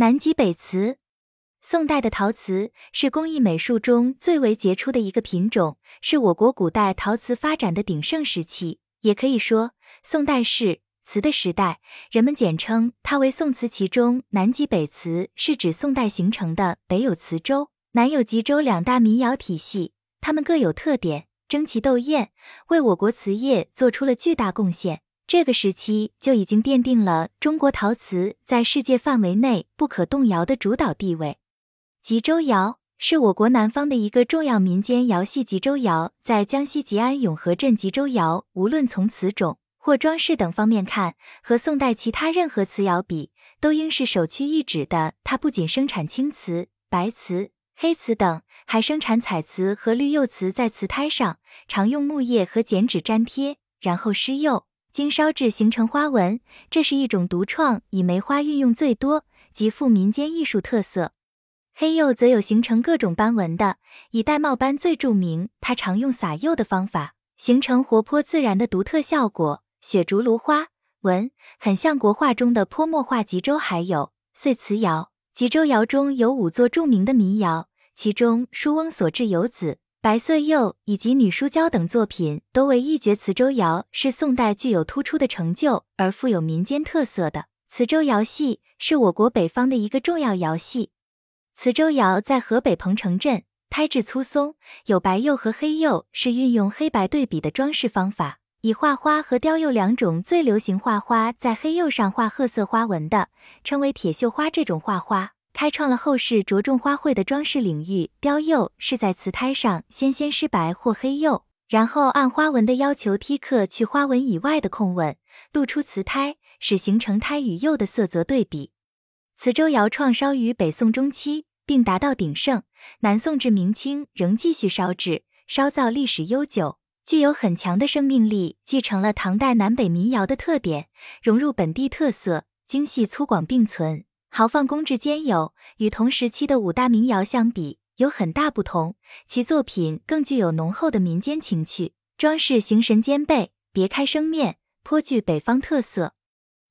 南极北瓷，宋代的陶瓷是工艺美术中最为杰出的一个品种，是我国古代陶瓷发展的鼎盛时期。也可以说，宋代是瓷的时代。人们简称它为宋瓷。其中，南极北瓷是指宋代形成的北有磁州、南有吉州两大民窑体系，它们各有特点，争奇斗艳，为我国瓷业做出了巨大贡献。这个时期就已经奠定了中国陶瓷在世界范围内不可动摇的主导地位。吉州窑是我国南方的一个重要民间窑系。吉州窑在江西吉安永和镇。吉州窑无论从瓷种或装饰等方面看，和宋代其他任何瓷窑比，都应是首屈一指的。它不仅生产青瓷、白瓷、黑瓷等，还生产彩瓷和绿釉瓷。在瓷胎上，常用木叶和剪纸粘贴，然后施釉。经烧制形成花纹，这是一种独创，以梅花运用最多，极富民间艺术特色。黑釉则有形成各种斑纹的，以玳瑁斑最著名。它常用撒釉的方法，形成活泼自然的独特效果。雪竹芦花纹很像国画中的泼墨画。吉州还有碎瓷窑，吉州窑中有五座著名的民窑，其中书翁所制有子。白色釉以及女书胶等作品都为一绝。磁州窑是宋代具有突出的成就而富有民间特色的。磁州窑系是我国北方的一个重要窑系。磁州窑在河北彭城镇，胎质粗松，有白釉和黑釉，是运用黑白对比的装饰方法，以画花和雕釉两种最流行画花，在黑釉上画褐色花纹的，称为铁锈花。这种画花。开创了后世着重花卉的装饰领域。雕釉是在瓷胎上先先施白或黑釉，然后按花纹的要求剔刻去花纹以外的空纹，露出瓷胎，使形成胎与釉的色泽对比。磁州窑创烧于北宋中期，并达到鼎盛。南宋至明清仍继续烧制，烧造历史悠久，具有很强的生命力，继承了唐代南北民窑的特点，融入本地特色，精细粗犷并存。豪放工致兼有，与同时期的五大名窑相比有很大不同。其作品更具有浓厚的民间情趣，装饰形神兼备，别开生面，颇具北方特色。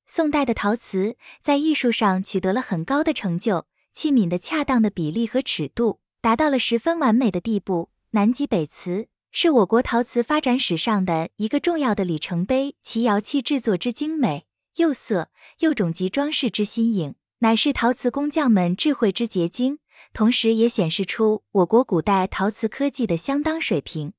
宋代的陶瓷在艺术上取得了很高的成就，器皿的恰当的比例和尺度达到了十分完美的地步。南极北瓷是我国陶瓷发展史上的一个重要的里程碑，其窑器制作之精美，釉色、釉种及装饰之新颖。乃是陶瓷工匠们智慧之结晶，同时也显示出我国古代陶瓷科技的相当水平。